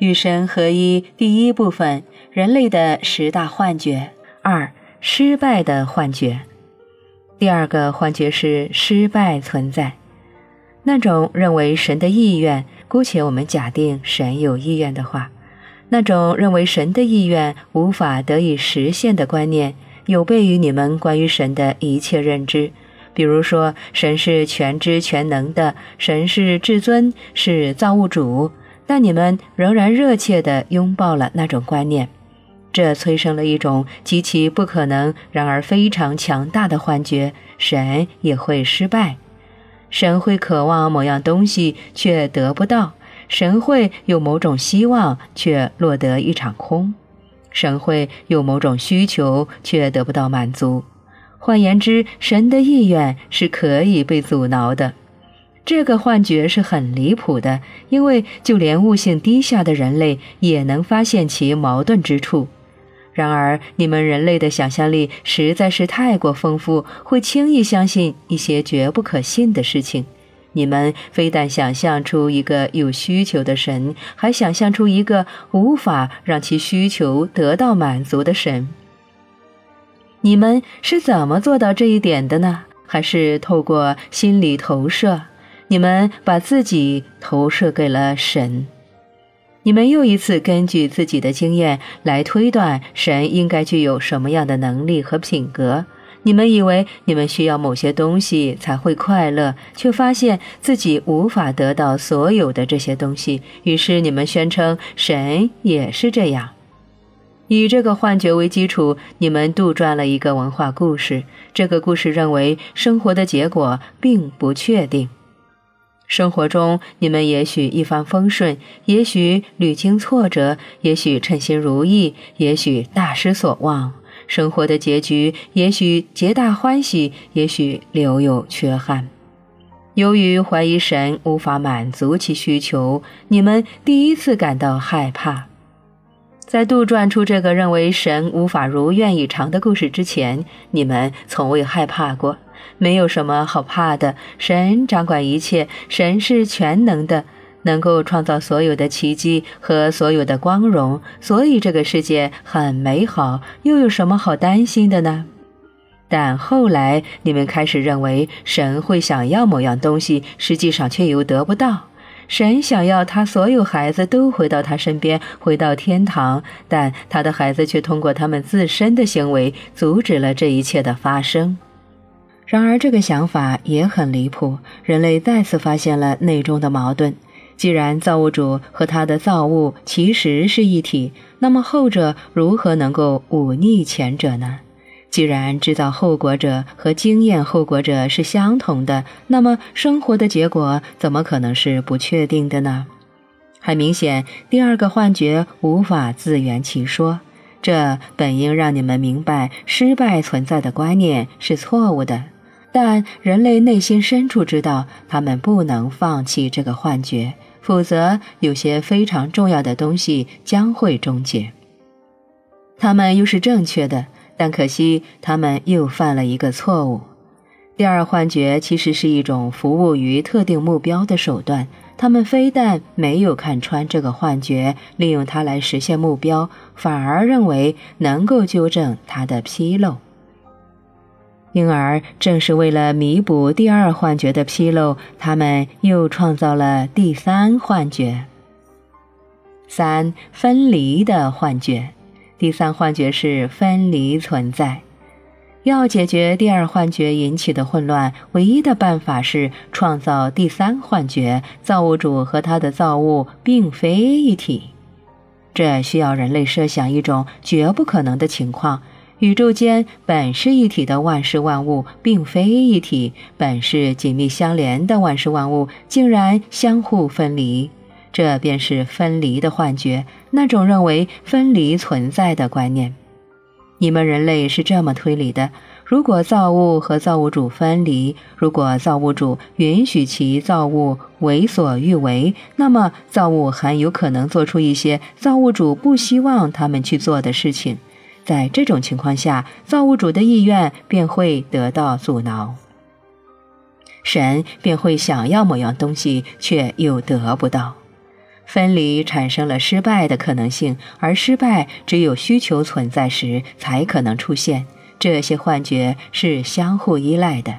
与神合一第一部分：人类的十大幻觉。二、失败的幻觉。第二个幻觉是失败存在，那种认为神的意愿，姑且我们假定神有意愿的话，那种认为神的意愿无法得以实现的观念，有悖于你们关于神的一切认知。比如说，神是全知全能的，神是至尊，是造物主，但你们仍然热切地拥抱了那种观念，这催生了一种极其不可能，然而非常强大的幻觉：神也会失败，神会渴望某样东西却得不到，神会有某种希望却落得一场空，神会有某种需求却得不到满足。换言之，神的意愿是可以被阻挠的。这个幻觉是很离谱的，因为就连悟性低下的人类也能发现其矛盾之处。然而，你们人类的想象力实在是太过丰富，会轻易相信一些绝不可信的事情。你们非但想象出一个有需求的神，还想象出一个无法让其需求得到满足的神。你们是怎么做到这一点的呢？还是透过心理投射？你们把自己投射给了神。你们又一次根据自己的经验来推断神应该具有什么样的能力和品格。你们以为你们需要某些东西才会快乐，却发现自己无法得到所有的这些东西。于是你们宣称神也是这样。以这个幻觉为基础，你们杜撰了一个文化故事。这个故事认为生活的结果并不确定。生活中，你们也许一帆风顺，也许屡经挫折，也许称心如意，也许大失所望。生活的结局也许皆大欢喜，也许留有缺憾。由于怀疑神无法满足其需求，你们第一次感到害怕。在杜撰出这个认为神无法如愿以偿的故事之前，你们从未害怕过。没有什么好怕的，神掌管一切，神是全能的，能够创造所有的奇迹和所有的光荣，所以这个世界很美好，又有什么好担心的呢？但后来你们开始认为神会想要某样东西，实际上却又得不到。神想要他所有孩子都回到他身边，回到天堂，但他的孩子却通过他们自身的行为阻止了这一切的发生。然而，这个想法也很离谱。人类再次发现了内中的矛盾。既然造物主和他的造物其实是一体，那么后者如何能够忤逆前者呢？既然制造后果者和经验后果者是相同的，那么生活的结果怎么可能是不确定的呢？很明显，第二个幻觉无法自圆其说。这本应让你们明白失败存在的观念是错误的，但人类内心深处知道，他们不能放弃这个幻觉，否则有些非常重要的东西将会终结。他们又是正确的。但可惜，他们又犯了一个错误。第二幻觉其实是一种服务于特定目标的手段。他们非但没有看穿这个幻觉，利用它来实现目标，反而认为能够纠正它的纰漏。因而，正是为了弥补第二幻觉的纰漏，他们又创造了第三幻觉——三分离的幻觉。第三幻觉是分离存在。要解决第二幻觉引起的混乱，唯一的办法是创造第三幻觉：造物主和他的造物并非一体。这需要人类设想一种绝不可能的情况：宇宙间本是一体的万事万物，并非一体；本是紧密相连的万事万物，竟然相互分离。这便是分离的幻觉，那种认为分离存在的观念。你们人类是这么推理的：如果造物和造物主分离，如果造物主允许其造物为所欲为，那么造物很有可能做出一些造物主不希望他们去做的事情。在这种情况下，造物主的意愿便会得到阻挠，神便会想要某样东西，却又得不到。分离产生了失败的可能性，而失败只有需求存在时才可能出现。这些幻觉是相互依赖的。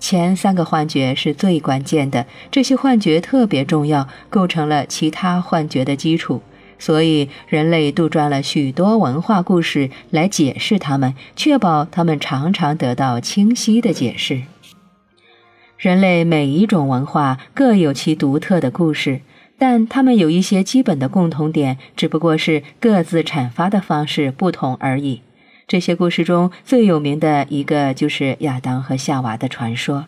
前三个幻觉是最关键的，这些幻觉特别重要，构成了其他幻觉的基础。所以，人类杜撰了许多文化故事来解释它们，确保它们常常得到清晰的解释。人类每一种文化各有其独特的故事。但它们有一些基本的共同点，只不过是各自阐发的方式不同而已。这些故事中最有名的一个就是亚当和夏娃的传说。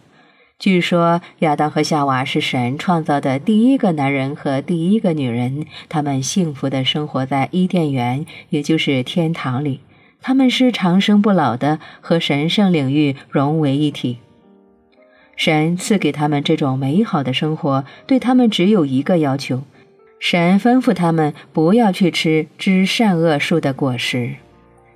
据说亚当和夏娃是神创造的第一个男人和第一个女人，他们幸福地生活在伊甸园，也就是天堂里。他们是长生不老的，和神圣领域融为一体。神赐给他们这种美好的生活，对他们只有一个要求：神吩咐他们不要去吃知善恶树的果实。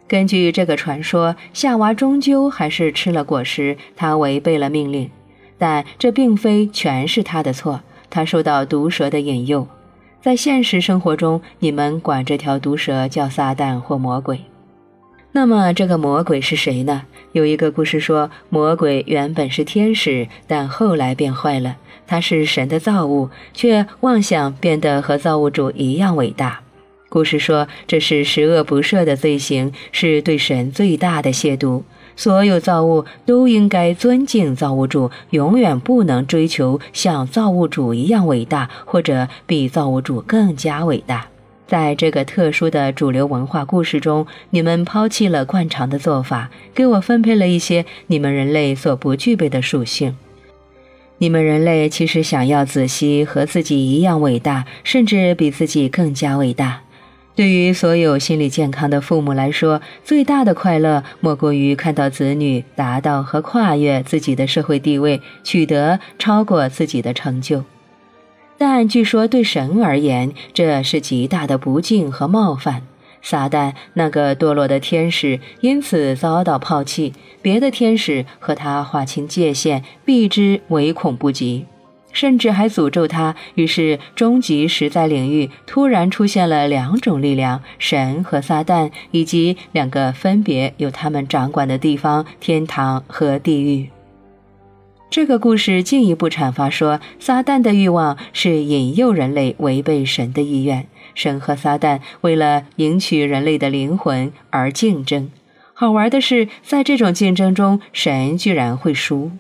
根据这个传说，夏娃终究还是吃了果实，她违背了命令。但这并非全是他的错，他受到毒蛇的引诱。在现实生活中，你们管这条毒蛇叫撒旦或魔鬼。那么，这个魔鬼是谁呢？有一个故事说，魔鬼原本是天使，但后来变坏了。他是神的造物，却妄想变得和造物主一样伟大。故事说，这是十恶不赦的罪行，是对神最大的亵渎。所有造物都应该尊敬造物主，永远不能追求像造物主一样伟大，或者比造物主更加伟大。在这个特殊的主流文化故事中，你们抛弃了惯常的做法，给我分配了一些你们人类所不具备的属性。你们人类其实想要子息和自己一样伟大，甚至比自己更加伟大。对于所有心理健康的父母来说，最大的快乐莫过于看到子女达到和跨越自己的社会地位，取得超过自己的成就。但据说对神而言，这是极大的不敬和冒犯。撒旦那个堕落的天使因此遭到抛弃，别的天使和他划清界限，避之唯恐不及，甚至还诅咒他。于是，终极实在领域突然出现了两种力量：神和撒旦，以及两个分别由他们掌管的地方——天堂和地狱。这个故事进一步阐发说，撒旦的欲望是引诱人类违背神的意愿。神和撒旦为了赢取人类的灵魂而竞争。好玩的是，在这种竞争中，神居然会输。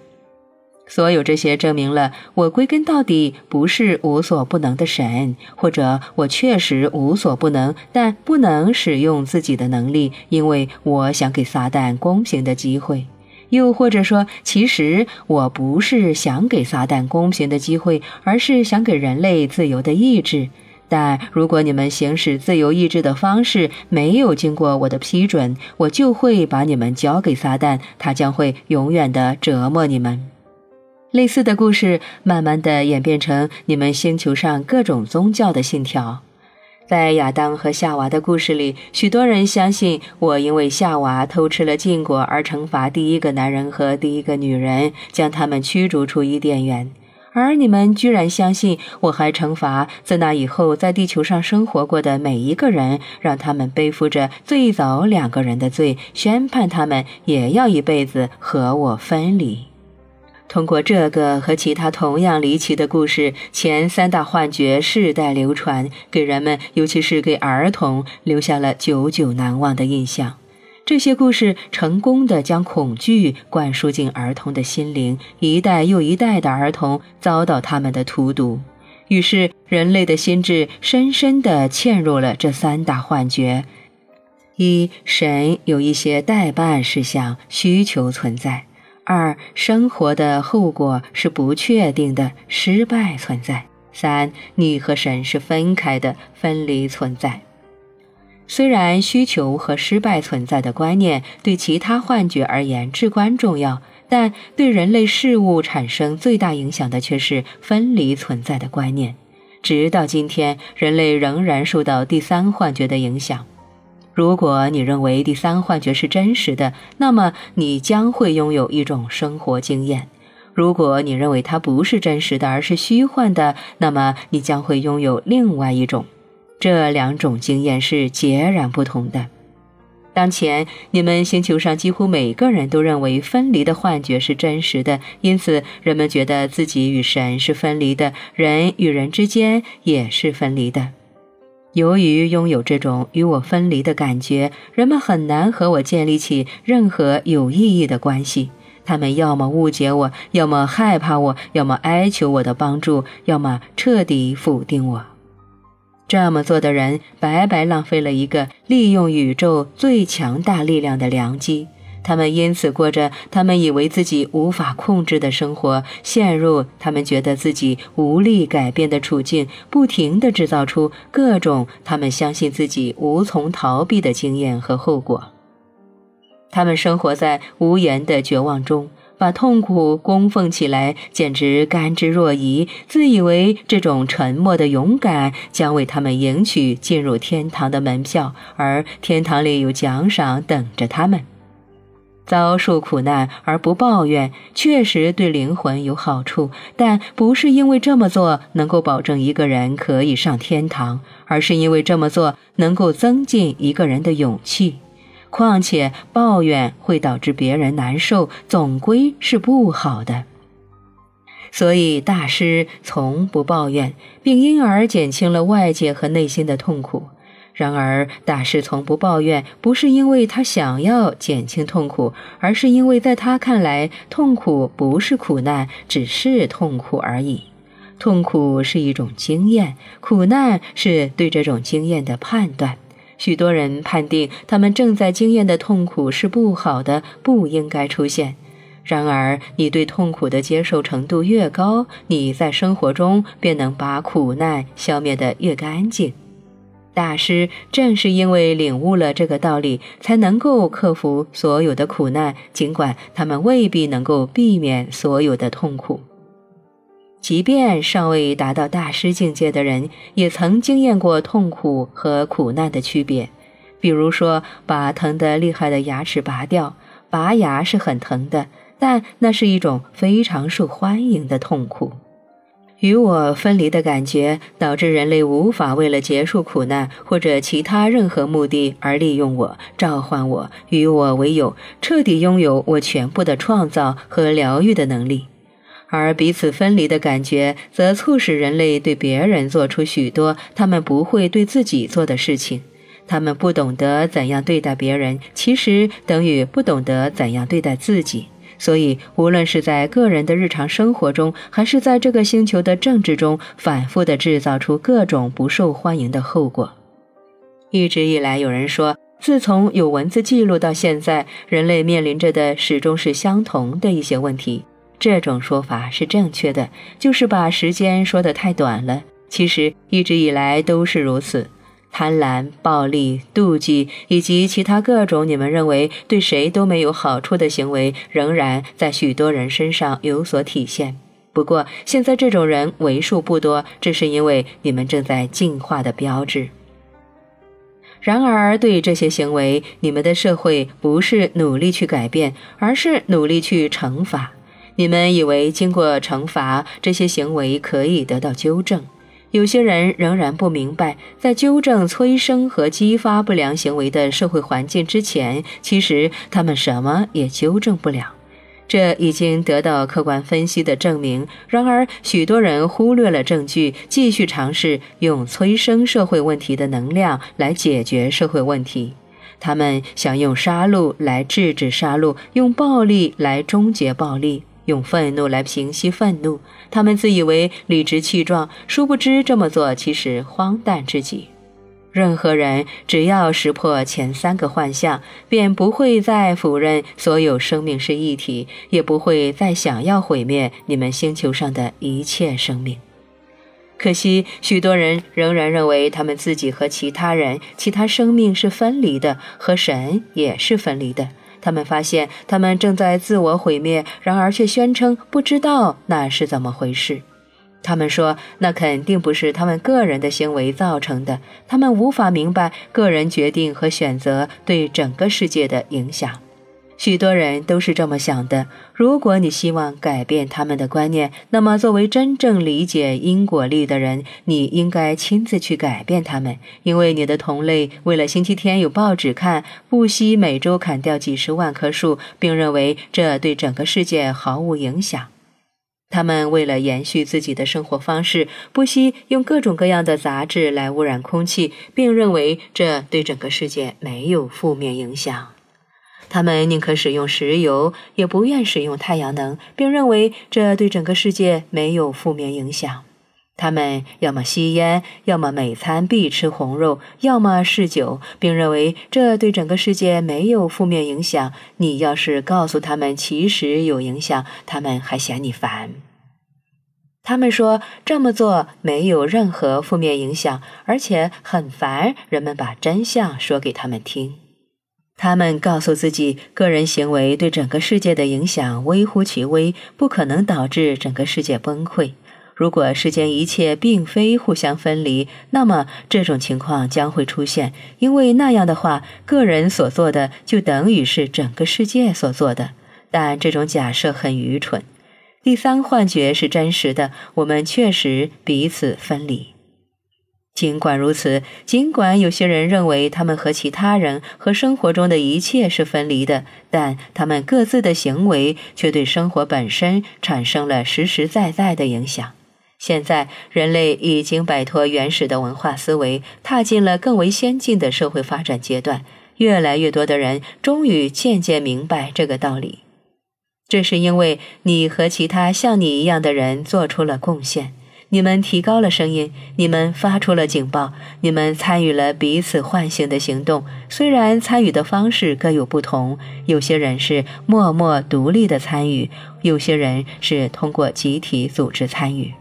所有这些证明了，我归根到底不是无所不能的神，或者我确实无所不能，但不能使用自己的能力，因为我想给撒旦公平的机会。又或者说，其实我不是想给撒旦公平的机会，而是想给人类自由的意志。但如果你们行使自由意志的方式没有经过我的批准，我就会把你们交给撒旦，他将会永远的折磨你们。类似的故事慢慢的演变成你们星球上各种宗教的信条。在亚当和夏娃的故事里，许多人相信我因为夏娃偷吃了禁果而惩罚第一个男人和第一个女人，将他们驱逐出伊甸园。而你们居然相信我还惩罚自那以后在地球上生活过的每一个人，让他们背负着最早两个人的罪，宣判他们也要一辈子和我分离。通过这个和其他同样离奇的故事，前三大幻觉世代流传，给人们，尤其是给儿童，留下了久久难忘的印象。这些故事成功的将恐惧灌输进儿童的心灵，一代又一代的儿童遭到他们的荼毒。于是，人类的心智深深地嵌入了这三大幻觉：一、神有一些代办事项需求存在。二、生活的后果是不确定的，失败存在。三、你和神是分开的，分离存在。虽然需求和失败存在的观念对其他幻觉而言至关重要，但对人类事物产生最大影响的却是分离存在的观念。直到今天，人类仍然受到第三幻觉的影响。如果你认为第三幻觉是真实的，那么你将会拥有一种生活经验；如果你认为它不是真实的，而是虚幻的，那么你将会拥有另外一种。这两种经验是截然不同的。当前，你们星球上几乎每个人都认为分离的幻觉是真实的，因此人们觉得自己与神是分离的，人与人之间也是分离的。由于拥有这种与我分离的感觉，人们很难和我建立起任何有意义的关系。他们要么误解我，要么害怕我，要么哀求我的帮助，要么彻底否定我。这么做的人白白浪费了一个利用宇宙最强大力量的良机。他们因此过着他们以为自己无法控制的生活，陷入他们觉得自己无力改变的处境，不停地制造出各种他们相信自己无从逃避的经验和后果。他们生活在无言的绝望中。把痛苦供奉起来，简直甘之若饴，自以为这种沉默的勇敢将为他们赢取进入天堂的门票，而天堂里有奖赏等着他们。遭受苦难而不抱怨，确实对灵魂有好处，但不是因为这么做能够保证一个人可以上天堂，而是因为这么做能够增进一个人的勇气。况且抱怨会导致别人难受，总归是不好的。所以大师从不抱怨，并因而减轻了外界和内心的痛苦。然而，大师从不抱怨，不是因为他想要减轻痛苦，而是因为在他看来，痛苦不是苦难，只是痛苦而已。痛苦是一种经验，苦难是对这种经验的判断。许多人判定他们正在经验的痛苦是不好的，不应该出现。然而，你对痛苦的接受程度越高，你在生活中便能把苦难消灭得越干净。大师正是因为领悟了这个道理，才能够克服所有的苦难，尽管他们未必能够避免所有的痛苦。即便尚未达到大师境界的人，也曾经验过痛苦和苦难的区别。比如说，把疼得厉害的牙齿拔掉，拔牙是很疼的，但那是一种非常受欢迎的痛苦。与我分离的感觉，导致人类无法为了结束苦难或者其他任何目的而利用我、召唤我、与我为友，彻底拥有我全部的创造和疗愈的能力。而彼此分离的感觉，则促使人类对别人做出许多他们不会对自己做的事情。他们不懂得怎样对待别人，其实等于不懂得怎样对待自己。所以，无论是在个人的日常生活中，还是在这个星球的政治中，反复地制造出各种不受欢迎的后果。一直以来，有人说，自从有文字记录到现在，人类面临着的始终是相同的一些问题。这种说法是正确的，就是把时间说得太短了。其实一直以来都是如此，贪婪、暴力、妒忌以及其他各种你们认为对谁都没有好处的行为，仍然在许多人身上有所体现。不过现在这种人为数不多，这是因为你们正在进化的标志。然而，对这些行为，你们的社会不是努力去改变，而是努力去惩罚。你们以为经过惩罚，这些行为可以得到纠正？有些人仍然不明白，在纠正催生和激发不良行为的社会环境之前，其实他们什么也纠正不了。这已经得到客观分析的证明。然而，许多人忽略了证据，继续尝试用催生社会问题的能量来解决社会问题。他们想用杀戮来制止杀戮，用暴力来终结暴力。用愤怒来平息愤怒，他们自以为理直气壮，殊不知这么做其实荒诞至极。任何人只要识破前三个幻象，便不会再否认所有生命是一体，也不会再想要毁灭你们星球上的一切生命。可惜，许多人仍然认为他们自己和其他人、其他生命是分离的，和神也是分离的。他们发现他们正在自我毁灭，然而却宣称不知道那是怎么回事。他们说那肯定不是他们个人的行为造成的。他们无法明白个人决定和选择对整个世界的影响。许多人都是这么想的。如果你希望改变他们的观念，那么作为真正理解因果力的人，你应该亲自去改变他们。因为你的同类为了星期天有报纸看，不惜每周砍掉几十万棵树，并认为这对整个世界毫无影响。他们为了延续自己的生活方式，不惜用各种各样的杂质来污染空气，并认为这对整个世界没有负面影响。他们宁可使用石油，也不愿使用太阳能，并认为这对整个世界没有负面影响。他们要么吸烟，要么每餐必吃红肉，要么嗜酒，并认为这对整个世界没有负面影响。你要是告诉他们其实有影响，他们还嫌你烦。他们说这么做没有任何负面影响，而且很烦人们把真相说给他们听。他们告诉自己，个人行为对整个世界的影响微乎其微，不可能导致整个世界崩溃。如果世间一切并非互相分离，那么这种情况将会出现，因为那样的话，个人所做的就等于是整个世界所做的。但这种假设很愚蠢。第三幻觉是真实的，我们确实彼此分离。尽管如此，尽管有些人认为他们和其他人和生活中的一切是分离的，但他们各自的行为却对生活本身产生了实实在在的影响。现在，人类已经摆脱原始的文化思维，踏进了更为先进的社会发展阶段。越来越多的人终于渐渐明白这个道理。这是因为你和其他像你一样的人做出了贡献。你们提高了声音，你们发出了警报，你们参与了彼此唤醒的行动。虽然参与的方式各有不同，有些人是默默独立的参与，有些人是通过集体组织参与。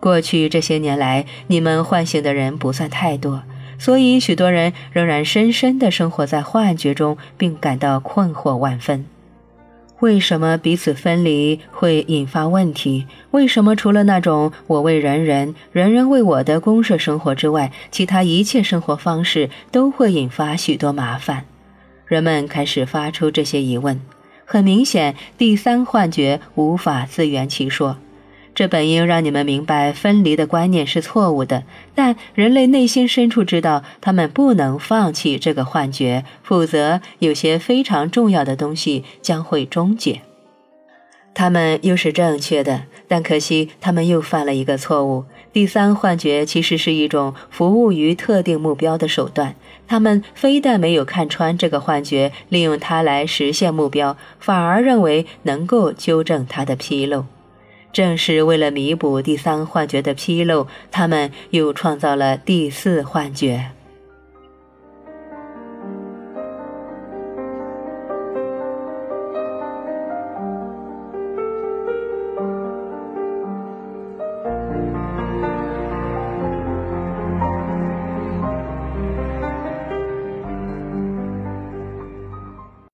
过去这些年来，你们唤醒的人不算太多，所以许多人仍然深深地生活在幻觉中，并感到困惑万分。为什么彼此分离会引发问题？为什么除了那种我为人人，人人为我的公社生活之外，其他一切生活方式都会引发许多麻烦？人们开始发出这些疑问。很明显，第三幻觉无法自圆其说。这本应让你们明白分离的观念是错误的，但人类内心深处知道，他们不能放弃这个幻觉，否则有些非常重要的东西将会终结。他们又是正确的，但可惜他们又犯了一个错误。第三幻觉其实是一种服务于特定目标的手段。他们非但没有看穿这个幻觉，利用它来实现目标，反而认为能够纠正它的纰漏。正是为了弥补第三幻觉的纰漏，他们又创造了第四幻觉。